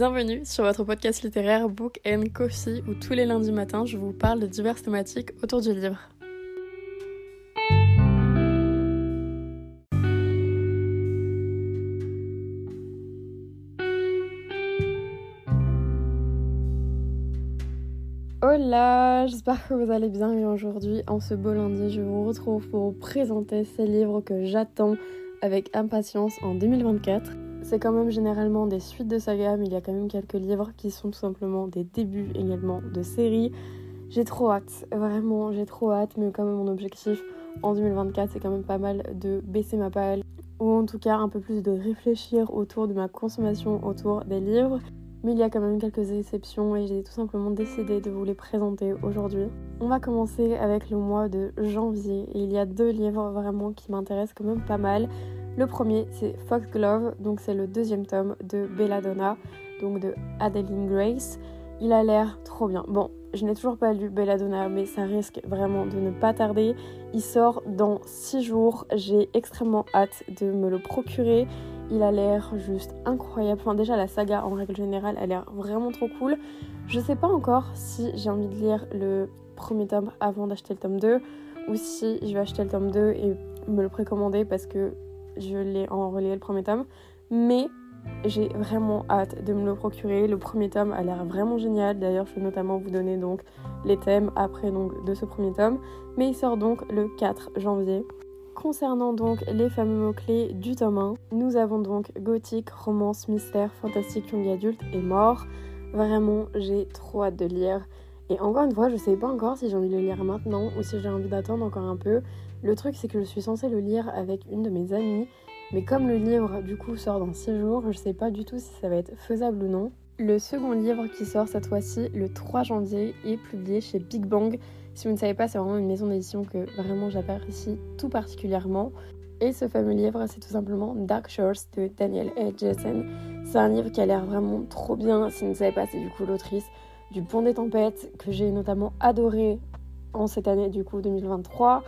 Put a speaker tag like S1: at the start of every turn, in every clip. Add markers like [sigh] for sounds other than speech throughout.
S1: Bienvenue sur votre podcast littéraire Book and Coffee où tous les lundis matins je vous parle de diverses thématiques autour du livre. Hola, j'espère que vous allez bien et aujourd'hui, en ce beau lundi, je vous retrouve pour vous présenter ces livres que j'attends avec impatience en 2024. C'est quand même généralement des suites de sagas, mais il y a quand même quelques livres qui sont tout simplement des débuts également de séries. J'ai trop hâte, vraiment j'ai trop hâte, mais quand même mon objectif en 2024 c'est quand même pas mal de baisser ma palle, ou en tout cas un peu plus de réfléchir autour de ma consommation autour des livres. Mais il y a quand même quelques exceptions et j'ai tout simplement décidé de vous les présenter aujourd'hui. On va commencer avec le mois de janvier et il y a deux livres vraiment qui m'intéressent quand même pas mal. Le premier c'est Foxglove, donc c'est le deuxième tome de Belladonna, donc de Adeline Grace. Il a l'air trop bien. Bon, je n'ai toujours pas lu Belladonna, mais ça risque vraiment de ne pas tarder. Il sort dans 6 jours. J'ai extrêmement hâte de me le procurer. Il a l'air juste incroyable. Enfin, déjà, la saga en règle générale a l'air vraiment trop cool. Je sais pas encore si j'ai envie de lire le premier tome avant d'acheter le tome 2 ou si je vais acheter le tome 2 et me le précommander parce que je l'ai en relais le premier tome. Mais j'ai vraiment hâte de me le procurer. Le premier tome a l'air vraiment génial. D'ailleurs, je vais notamment vous donner donc les thèmes après de ce premier tome. Mais il sort donc le 4 janvier. Concernant donc les fameux mots-clés du tome 1, nous avons donc gothique, romance, mystère, fantastique, young adulte et mort. Vraiment, j'ai trop hâte de lire. Et encore une fois, je sais pas encore si j'ai envie de le lire maintenant ou si j'ai envie d'attendre encore un peu. Le truc, c'est que je suis censée le lire avec une de mes amies. Mais comme le livre, du coup, sort dans 6 jours, je sais pas du tout si ça va être faisable ou non. Le second livre qui sort cette fois-ci le 3 janvier est publié chez Big Bang. Si vous ne savez pas, c'est vraiment une maison d'édition que vraiment j'apprécie tout particulièrement. Et ce fameux livre, c'est tout simplement Dark Shores de Daniel A. Jessen. C'est un livre qui a l'air vraiment trop bien. Si vous ne savez pas, c'est du coup l'autrice du Pont des Tempêtes que j'ai notamment adoré en cette année du coup 2023.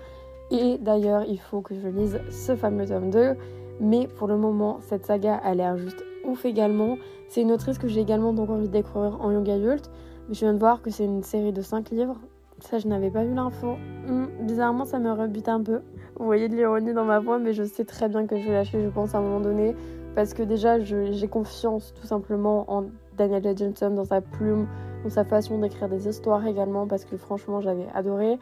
S1: Et d'ailleurs, il faut que je lise ce fameux tome 2. Mais pour le moment, cette saga a l'air juste ouf également. C'est une autrice que j'ai également donc envie de découvrir en young adult. Mais je viens de voir que c'est une série de 5 livres. Ça, je n'avais pas vu l'info. Hmm, bizarrement, ça me rebute un peu. Vous voyez de l'ironie dans ma voix, mais je sais très bien que je vais lâcher, je pense, à un moment donné. Parce que déjà, j'ai confiance tout simplement en Daniel J. Dans sa plume, dans sa façon d'écrire des histoires également, parce que franchement, j'avais adoré.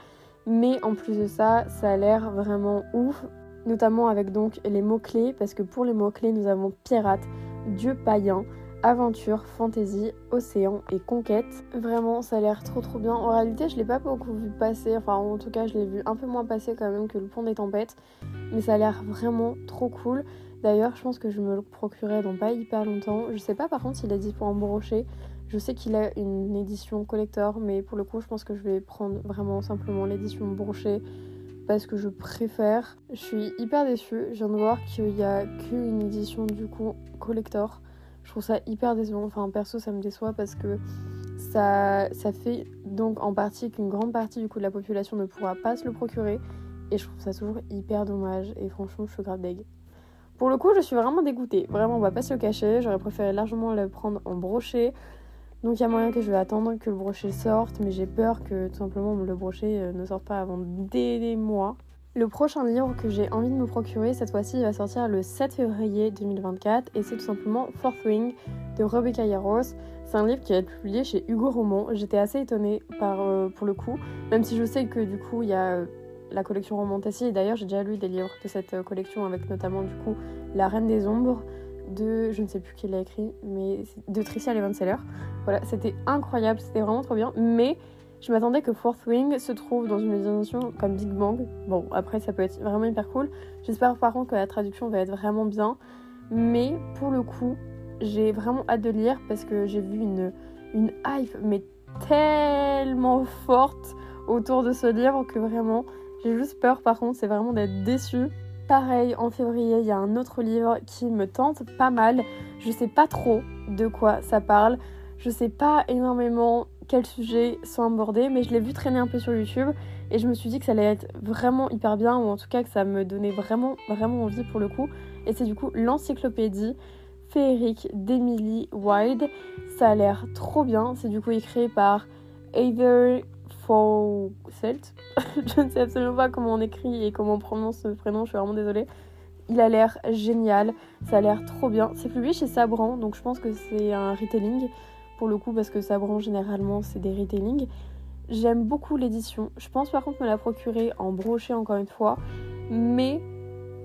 S1: Mais en plus de ça, ça a l'air vraiment ouf, notamment avec donc les mots-clés, parce que pour les mots-clés, nous avons pirate, dieu païen, aventure, fantasy, océan et conquête. Vraiment, ça a l'air trop trop bien. En réalité, je l'ai pas beaucoup vu passer, enfin en tout cas, je l'ai vu un peu moins passer quand même que le pont des tempêtes, mais ça a l'air vraiment trop cool. D'ailleurs, je pense que je me le procurerai dans pas hyper longtemps. Je sais pas par contre s'il est dispo en brochet. Je sais qu'il a une édition collector, mais pour le coup, je pense que je vais prendre vraiment simplement l'édition brochet parce que je préfère. Je suis hyper déçue. Je viens de voir qu'il y a qu'une édition du coup collector. Je trouve ça hyper décevant. Enfin, perso, ça me déçoit parce que ça, ça fait donc en partie qu'une grande partie du coup de la population ne pourra pas se le procurer. Et je trouve ça toujours hyper dommage. Et franchement, je suis grave deg. Pour le coup, je suis vraiment dégoûtée. Vraiment, on va pas se le cacher. J'aurais préféré largement le prendre en brochet. Donc il y a moyen que je vais attendre que le brochet sorte, mais j'ai peur que tout simplement le brochet euh, ne sorte pas avant des mois. Le prochain livre que j'ai envie de me procurer cette fois-ci va sortir le 7 février 2024 et c'est tout simplement Fourth Wing de Rebecca Yarros. C'est un livre qui va être publié chez Hugo Roman. J'étais assez étonnée euh, pour le coup, même si je sais que du coup il y a euh, la collection Romantassi et d'ailleurs j'ai déjà lu des livres de cette collection avec notamment du coup La Reine des Ombres de, je ne sais plus qui l'a écrit, mais de Tricia Levenseller. Voilà, c'était incroyable, c'était vraiment trop bien. Mais je m'attendais que Fourth Wing se trouve dans une édition comme Big Bang. Bon, après, ça peut être vraiment hyper cool. J'espère par contre que la traduction va être vraiment bien. Mais pour le coup, j'ai vraiment hâte de lire parce que j'ai vu une, une hype, mais tellement forte autour de ce livre que vraiment, j'ai juste peur par contre, c'est vraiment d'être déçue Pareil, en février, il y a un autre livre qui me tente pas mal. Je sais pas trop de quoi ça parle. Je sais pas énormément quels sujets sont abordés, mais je l'ai vu traîner un peu sur YouTube et je me suis dit que ça allait être vraiment hyper bien, ou en tout cas que ça me donnait vraiment, vraiment envie pour le coup. Et c'est du coup l'encyclopédie féerique d'Emily Wilde. Ça a l'air trop bien. C'est du coup écrit par Heather Fawcett. [laughs] je ne sais absolument pas comment on écrit et comment on prononce ce prénom, je suis vraiment désolée. Il a l'air génial, ça a l'air trop bien. C'est publié chez Sabran, donc je pense que c'est un retailing pour le coup, parce que Sabran généralement c'est des retailings. J'aime beaucoup l'édition. Je pense par contre me la procurer en brochet encore une fois, mais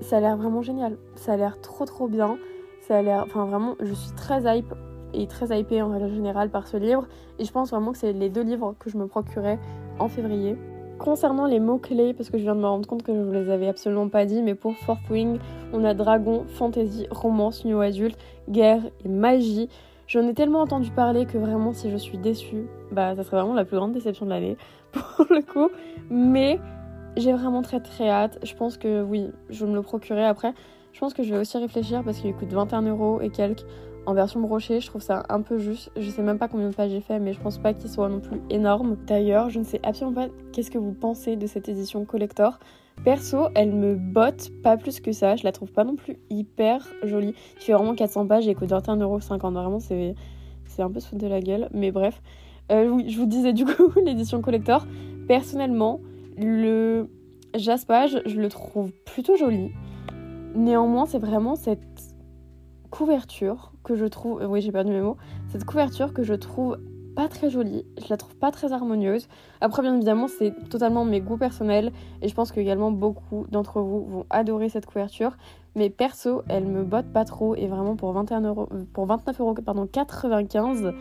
S1: ça a l'air vraiment génial. Ça a l'air trop trop bien. Ça enfin vraiment, je suis très hype et très hypée en règle générale par ce livre. Et je pense vraiment que c'est les deux livres que je me procurais en février. Concernant les mots-clés, parce que je viens de me rendre compte que je vous les avais absolument pas dit, mais pour Fourth Wing, on a dragon, fantasy, romance, new adulte, guerre et magie. J'en ai tellement entendu parler que vraiment, si je suis déçue, bah ça serait vraiment la plus grande déception de l'année, [laughs] pour le coup. Mais j'ai vraiment très très hâte. Je pense que oui, je vais me le procurer après. Je pense que je vais aussi réfléchir parce qu'il coûte 21 euros et quelques en version brochée. Je trouve ça un peu juste. Je sais même pas combien de pages j'ai fait, mais je pense pas qu'il soit non plus énorme. D'ailleurs, je ne sais absolument pas qu'est-ce que vous pensez de cette édition collector. Perso, elle me botte pas plus que ça. Je la trouve pas non plus hyper jolie. Il fait vraiment 400 pages et coûte 21,50€. Vraiment, c'est, un peu se de la gueule. Mais bref. Euh, oui, je vous disais du [laughs] coup l'édition collector. Personnellement, le jaspage, je le trouve plutôt joli. Néanmoins, c'est vraiment cette couverture que je trouve. Oui, j'ai perdu mes mots. Cette couverture que je trouve pas très jolie, je la trouve pas très harmonieuse. Après, bien évidemment, c'est totalement mes goûts personnels et je pense que également beaucoup d'entre vous vont adorer cette couverture. Mais perso, elle me botte pas trop et vraiment pour 21 euros, pour 29 euros, pardon, 95,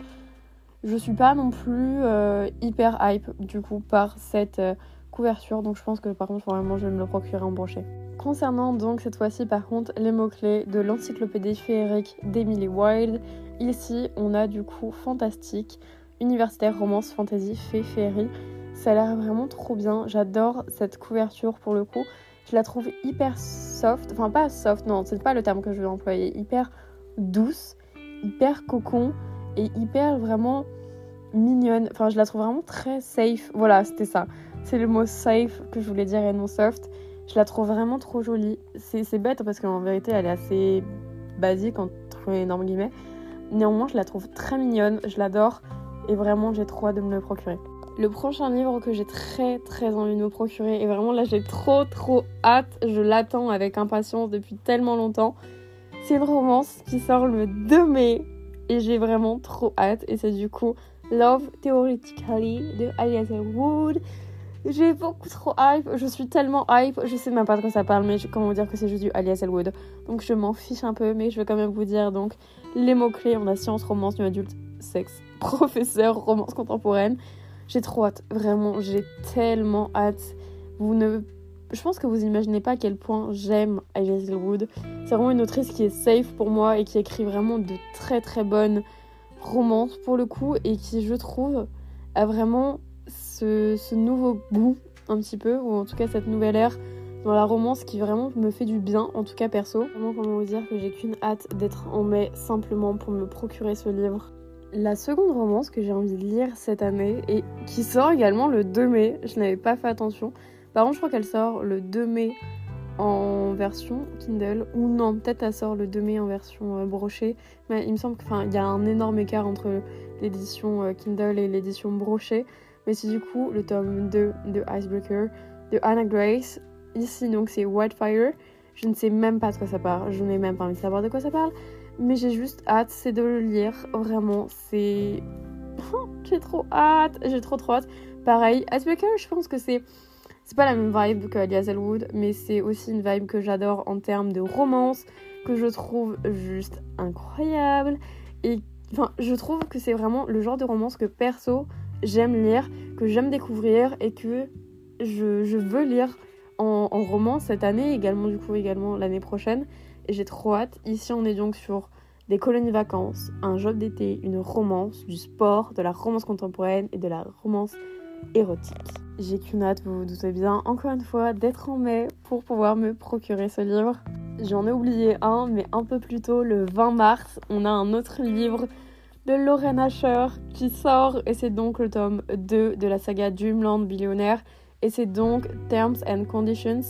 S1: je suis pas non plus euh, hyper hype du coup par cette euh, Donc je pense que par contre, vraiment, je vais me le procurer en brochet. Concernant donc cette fois-ci par contre les mots-clés de l'encyclopédie féerique d'Emily Wilde, ici on a du coup fantastique, universitaire, romance, fantasy, fée, féerie. Ça a l'air vraiment trop bien. J'adore cette couverture pour le coup. Je la trouve hyper soft. Enfin, pas soft, non, c'est pas le terme que je veux employer. Hyper douce, hyper cocon et hyper vraiment mignonne. Enfin, je la trouve vraiment très safe. Voilà, c'était ça. C'est le mot safe que je voulais dire et non soft. Je la trouve vraiment trop jolie. C'est bête parce qu'en vérité, elle est assez basique entre énormes guillemets. Néanmoins, je la trouve très mignonne. Je l'adore et vraiment j'ai trop hâte de me le procurer. Le prochain livre que j'ai très très envie de me procurer et vraiment là j'ai trop trop hâte, je l'attends avec impatience depuis tellement longtemps. C'est une romance qui sort le 2 mai et j'ai vraiment trop hâte et c'est du coup Love Theoretically de Alias Wood. J'ai beaucoup trop hype, je suis tellement hype, je sais même pas de quoi ça parle, mais comment dire que c'est juste du Alias Elwood. Donc je m'en fiche un peu, mais je vais quand même vous dire donc les mots-clés on a science, romance, nu adulte, sexe, [laughs] professeur, romance contemporaine. J'ai trop hâte, vraiment, j'ai tellement hâte. Vous ne. Je pense que vous imaginez pas à quel point j'aime Alice Wood. C'est vraiment une autrice qui est safe pour moi et qui écrit vraiment de très très bonnes romances pour le coup et qui, je trouve, a vraiment ce, nouveau goût un petit peu, ou en tout cas cette nouvelle ère dans la romance qui vraiment me fait du bien, en tout cas perso. Comment vous dire que j'ai qu'une hâte d'être en mai simplement pour me procurer ce livre la seconde romance que j'ai envie de lire cette année et qui sort également le 2 mai, je n'avais pas fait attention. Par contre, je crois qu'elle sort le 2 mai en version Kindle ou non, peut-être elle sort le 2 mai en version euh, brochée. Mais il me semble qu'il y a un énorme écart entre l'édition euh, Kindle et l'édition brochée. Mais c'est du coup le tome 2 de Icebreaker de Anna Grace. Ici donc c'est Whitefire. Je ne sais même pas de quoi ça parle. Je n'ai même pas envie de savoir de quoi ça parle mais j'ai juste hâte, c'est de le lire. Vraiment, c'est. [laughs] j'ai trop hâte, j'ai trop trop hâte. Pareil, Icebreaker, je pense que c'est. C'est pas la même vibe que Alias Elwood, mais c'est aussi une vibe que j'adore en termes de romance, que je trouve juste incroyable. Et enfin, je trouve que c'est vraiment le genre de romance que perso, j'aime lire, que j'aime découvrir et que je, je veux lire en, roman cette année, également du coup également l'année prochaine j'ai trop hâte. Ici, on est donc sur des colonies vacances, un job d'été, une romance, du sport, de la romance contemporaine et de la romance érotique. J'ai qu'une hâte, vous vous doutez bien, encore une fois, d'être en mai pour pouvoir me procurer ce livre. J'en ai oublié un, mais un peu plus tôt, le 20 mars, on a un autre livre de Lauren Asher qui sort et c'est donc le tome 2 de la saga Dreamland Billionnaire et c'est donc Terms and Conditions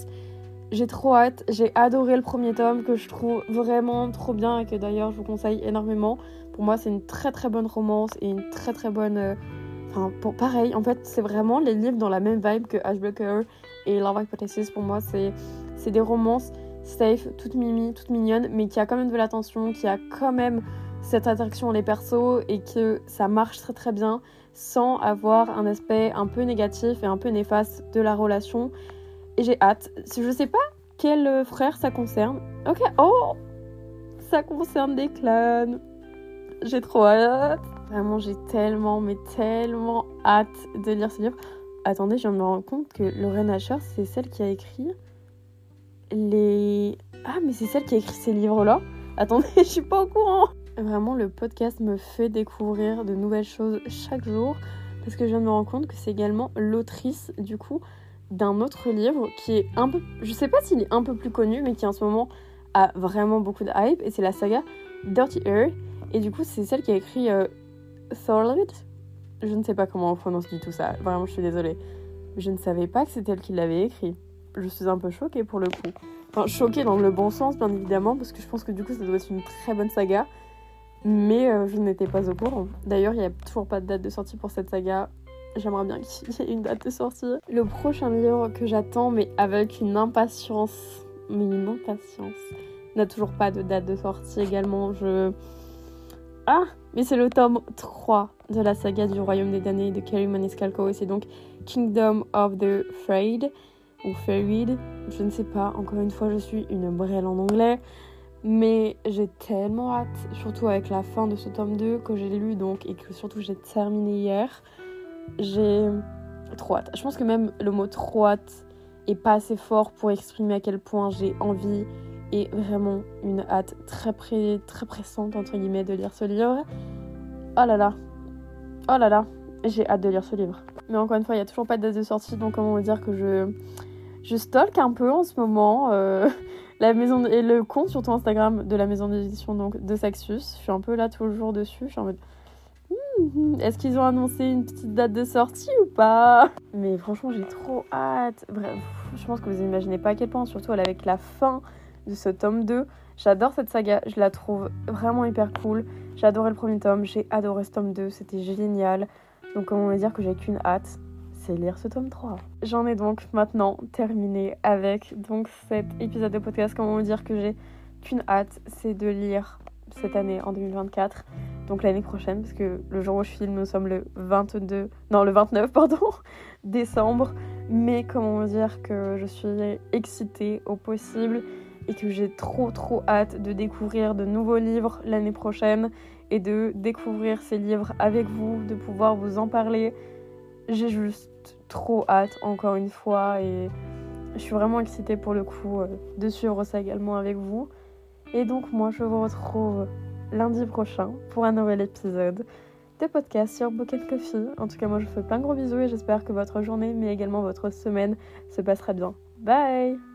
S1: j'ai trop hâte, j'ai adoré le premier tome que je trouve vraiment trop bien et que d'ailleurs je vous conseille énormément. Pour moi, c'est une très très bonne romance et une très très bonne. Euh, enfin, pour pareil, en fait, c'est vraiment les livres dans la même vibe que Ashbreaker et Love Hypothesis. Pour moi, c'est des romances safe, toutes mimi, toutes mignonnes, mais qui a quand même de l'attention, qui a quand même cette attraction les persos et que ça marche très très bien sans avoir un aspect un peu négatif et un peu néfaste de la relation. Et j'ai hâte. Je sais pas quel frère ça concerne. Ok, oh Ça concerne des clans. J'ai trop hâte. Vraiment, j'ai tellement, mais tellement hâte de lire ce livre. Attendez, je viens de me rendre compte que Lorraine Asher, c'est celle qui a écrit les. Ah, mais c'est celle qui a écrit ces livres-là Attendez, [laughs] je suis pas au courant Vraiment, le podcast me fait découvrir de nouvelles choses chaque jour parce que je viens de me rendre compte que c'est également l'autrice du coup d'un autre livre qui est un peu, je sais pas s'il est un peu plus connu, mais qui en ce moment a vraiment beaucoup de hype et c'est la saga Dirty Air et du coup c'est celle qui a écrit euh, Je ne sais pas comment on prononce du tout ça, vraiment je suis désolée. Je ne savais pas que c'était elle qui l'avait écrit. Je suis un peu choquée pour le coup. Enfin choquée dans le bon sens bien évidemment parce que je pense que du coup ça doit être une très bonne saga mais euh, je n'étais pas au courant. D'ailleurs, il n'y a toujours pas de date de sortie pour cette saga. J'aimerais bien [laughs] qu'il y ait une date de sortie. Le prochain livre que j'attends, mais avec une impatience, mais une impatience, n'a toujours pas de date de sortie également. Je. Ah Mais c'est le tome 3 de la saga du Royaume des damnés de Kerry Maniscalco et c'est donc Kingdom of the Frayed ou Fairyed. Je ne sais pas, encore une fois, je suis une brêle en anglais. Mais j'ai tellement hâte, surtout avec la fin de ce tome 2 que j'ai lu donc et que surtout j'ai terminé hier. J'ai trop hâte. Je pense que même le mot trop hâte est pas assez fort pour exprimer à quel point j'ai envie et vraiment une hâte très, très pressante entre guillemets de lire ce livre. Oh là là, oh là là, j'ai hâte de lire ce livre. Mais encore une fois, il n'y a toujours pas de date de sortie donc comment dire que je, je stalk un peu en ce moment. Euh, la maison et le compte surtout Instagram de la maison d'édition donc de Saxus. Je suis un peu là toujours dessus. Je suis en mode est-ce qu'ils ont annoncé une petite date de sortie ou pas? Mais franchement, j'ai trop hâte. Bref, je pense que vous imaginez pas à quel point, surtout avec la fin de ce tome 2. J'adore cette saga, je la trouve vraiment hyper cool. J'ai adoré le premier tome, j'ai adoré ce tome 2, c'était génial. Donc comment dire que j'ai qu'une hâte lire ce tome 3. J'en ai donc maintenant terminé avec donc cet épisode de podcast. Comment vous dire que j'ai qu'une hâte, c'est de lire cette année en 2024, donc l'année prochaine, parce que le jour où je filme, nous sommes le 22, non le 29 pardon, [laughs] décembre. Mais comment vous dire que je suis excitée au possible et que j'ai trop trop hâte de découvrir de nouveaux livres l'année prochaine et de découvrir ces livres avec vous, de pouvoir vous en parler. J'ai juste trop hâte encore une fois et je suis vraiment excitée pour le coup euh, de suivre ça également avec vous. Et donc moi je vous retrouve lundi prochain pour un nouvel épisode de podcast sur Bucket Coffee. En tout cas moi je vous fais plein de gros bisous et j'espère que votre journée mais également votre semaine se passera bien. Bye